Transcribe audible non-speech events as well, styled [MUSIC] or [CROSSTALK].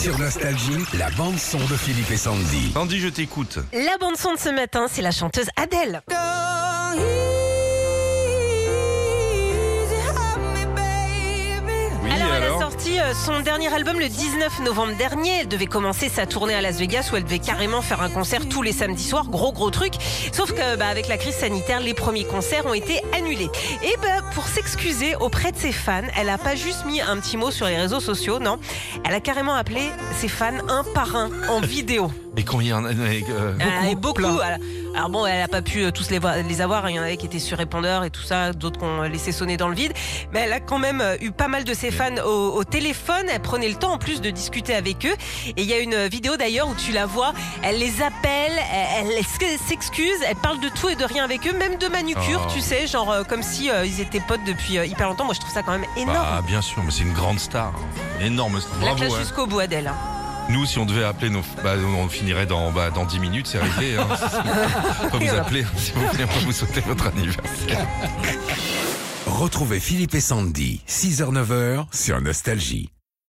Sur Nostalgie, la bande-son de Philippe et Sandy. Sandy, je t'écoute. La bande son de ce matin, c'est la chanteuse Adèle. Sorti euh, son dernier album le 19 novembre dernier. Elle devait commencer sa tournée à Las Vegas où elle devait carrément faire un concert tous les samedis soirs. Gros, gros truc. Sauf que, bah, avec la crise sanitaire, les premiers concerts ont été annulés. Et bah, pour s'excuser auprès de ses fans, elle a pas juste mis un petit mot sur les réseaux sociaux, non. Elle a carrément appelé ses fans un par un en [LAUGHS] vidéo. Et combien euh, Elle en avait beaucoup. Elle- Alors bon, elle a pas pu euh, tous les, les avoir. Il y en avait qui étaient sur répondeur et tout ça, d'autres qu'on laissé sonner dans le vide. Mais elle a quand même euh, eu pas mal de ses fans au, au téléphone. Elle prenait le temps en plus de discuter avec eux. Et il y a une vidéo d'ailleurs où tu la vois. Elle les appelle, elle, elle s'excuse, elle parle de tout et de rien avec eux, même de manucure, Oh. tu sais, genre euh, comme si euh, ils étaient potes depuis euh, hyper longtemps. Moi, je trouve ça quand même énorme. Bah, bien sûr, mais c'est une grande star. Énorme. la Bravo. classe hein. jusqu'au bout, Adèle. Nous, si on devait appeler nos. Bah, on finirait dans, bah, dans 10 minutes, c'est réglé. Hein. [LAUGHS] on peut vous appeler, s'il vous plaît, on peut vous souhaiter votre anniversaire. Retrouvez Philippe et Sandy, 6h-9h sur Nostalgie.